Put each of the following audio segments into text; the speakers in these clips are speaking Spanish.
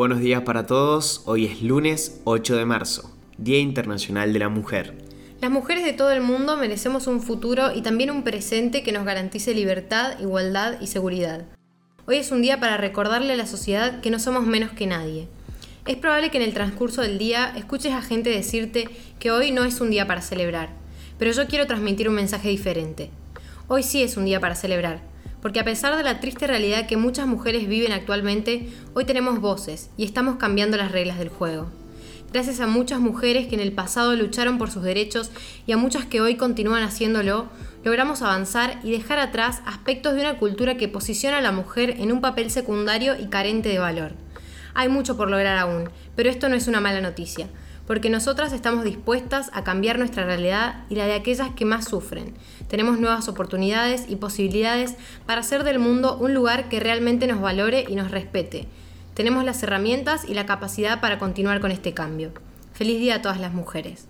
Buenos días para todos, hoy es lunes 8 de marzo, Día Internacional de la Mujer. Las mujeres de todo el mundo merecemos un futuro y también un presente que nos garantice libertad, igualdad y seguridad. Hoy es un día para recordarle a la sociedad que no somos menos que nadie. Es probable que en el transcurso del día escuches a gente decirte que hoy no es un día para celebrar, pero yo quiero transmitir un mensaje diferente. Hoy sí es un día para celebrar, porque a pesar de la triste realidad que muchas mujeres viven actualmente, hoy tenemos voces y estamos cambiando las reglas del juego. Gracias a muchas mujeres que en el pasado lucharon por sus derechos y a muchas que hoy continúan haciéndolo, logramos avanzar y dejar atrás aspectos de una cultura que posiciona a la mujer en un papel secundario y carente de valor. Hay mucho por lograr aún, pero esto no es una mala noticia porque nosotras estamos dispuestas a cambiar nuestra realidad y la de aquellas que más sufren. Tenemos nuevas oportunidades y posibilidades para hacer del mundo un lugar que realmente nos valore y nos respete. Tenemos las herramientas y la capacidad para continuar con este cambio. Feliz día a todas las mujeres.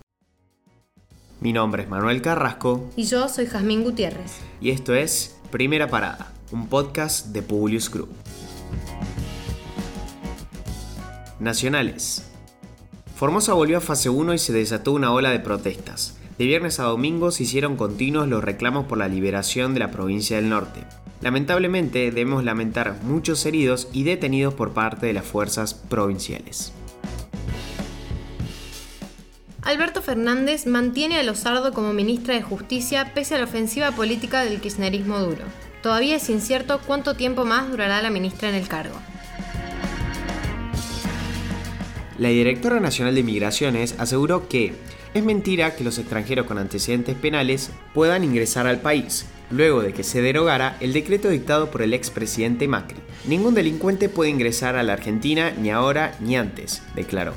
Mi nombre es Manuel Carrasco. Y yo soy Jazmín Gutiérrez. Y esto es Primera Parada, un podcast de Publius Group. Nacionales. Formosa volvió a fase 1 y se desató una ola de protestas. De viernes a domingo se hicieron continuos los reclamos por la liberación de la provincia del norte. Lamentablemente debemos lamentar muchos heridos y detenidos por parte de las fuerzas provinciales. Alberto Fernández mantiene a Lozardo como ministra de Justicia pese a la ofensiva política del kirchnerismo duro. Todavía es incierto cuánto tiempo más durará la ministra en el cargo. La directora nacional de Migraciones aseguró que es mentira que los extranjeros con antecedentes penales puedan ingresar al país, luego de que se derogara el decreto dictado por el expresidente Macri. Ningún delincuente puede ingresar a la Argentina ni ahora ni antes, declaró.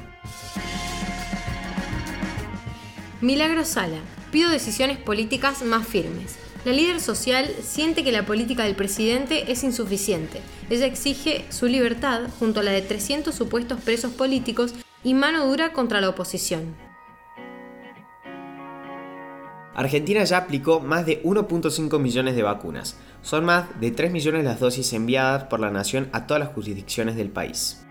Milagro Sala. Pido decisiones políticas más firmes. La líder social siente que la política del presidente es insuficiente. Ella exige su libertad junto a la de 300 supuestos presos políticos y mano dura contra la oposición. Argentina ya aplicó más de 1.5 millones de vacunas. Son más de 3 millones las dosis enviadas por la nación a todas las jurisdicciones del país.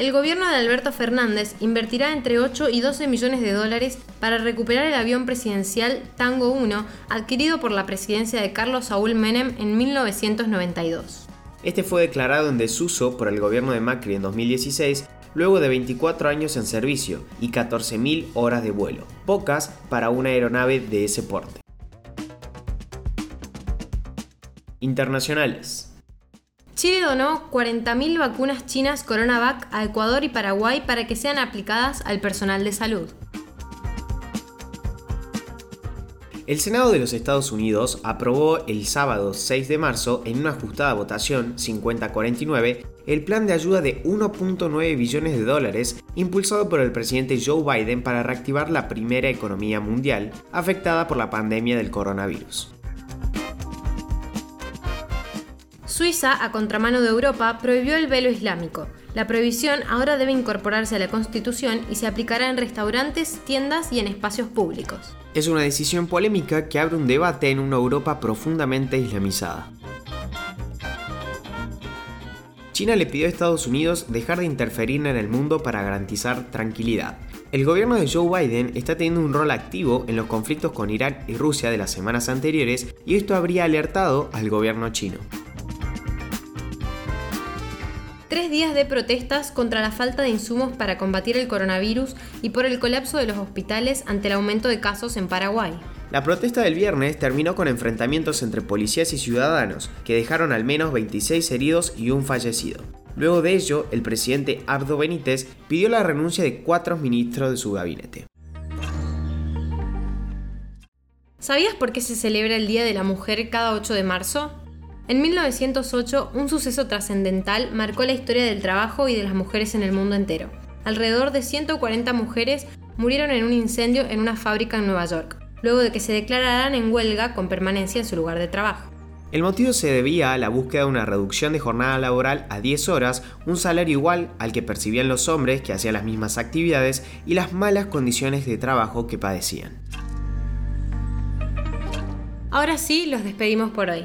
El gobierno de Alberto Fernández invertirá entre 8 y 12 millones de dólares para recuperar el avión presidencial Tango 1 adquirido por la presidencia de Carlos Saúl Menem en 1992. Este fue declarado en desuso por el gobierno de Macri en 2016 luego de 24 años en servicio y 14.000 horas de vuelo, pocas para una aeronave de ese porte. Internacionales. Chile donó 40.000 vacunas chinas CoronaVac a Ecuador y Paraguay para que sean aplicadas al personal de salud. El Senado de los Estados Unidos aprobó el sábado 6 de marzo en una ajustada votación 50-49 el plan de ayuda de 1.9 billones de dólares impulsado por el presidente Joe Biden para reactivar la primera economía mundial afectada por la pandemia del coronavirus. Suiza, a contramano de Europa, prohibió el velo islámico. La prohibición ahora debe incorporarse a la Constitución y se aplicará en restaurantes, tiendas y en espacios públicos. Es una decisión polémica que abre un debate en una Europa profundamente islamizada. China le pidió a Estados Unidos dejar de interferir en el mundo para garantizar tranquilidad. El gobierno de Joe Biden está teniendo un rol activo en los conflictos con Irán y Rusia de las semanas anteriores y esto habría alertado al gobierno chino tres días de protestas contra la falta de insumos para combatir el coronavirus y por el colapso de los hospitales ante el aumento de casos en Paraguay. La protesta del viernes terminó con enfrentamientos entre policías y ciudadanos, que dejaron al menos 26 heridos y un fallecido. Luego de ello, el presidente Abdo Benítez pidió la renuncia de cuatro ministros de su gabinete. ¿Sabías por qué se celebra el Día de la Mujer cada 8 de marzo? En 1908, un suceso trascendental marcó la historia del trabajo y de las mujeres en el mundo entero. Alrededor de 140 mujeres murieron en un incendio en una fábrica en Nueva York, luego de que se declararan en huelga con permanencia en su lugar de trabajo. El motivo se debía a la búsqueda de una reducción de jornada laboral a 10 horas, un salario igual al que percibían los hombres que hacían las mismas actividades y las malas condiciones de trabajo que padecían. Ahora sí, los despedimos por hoy.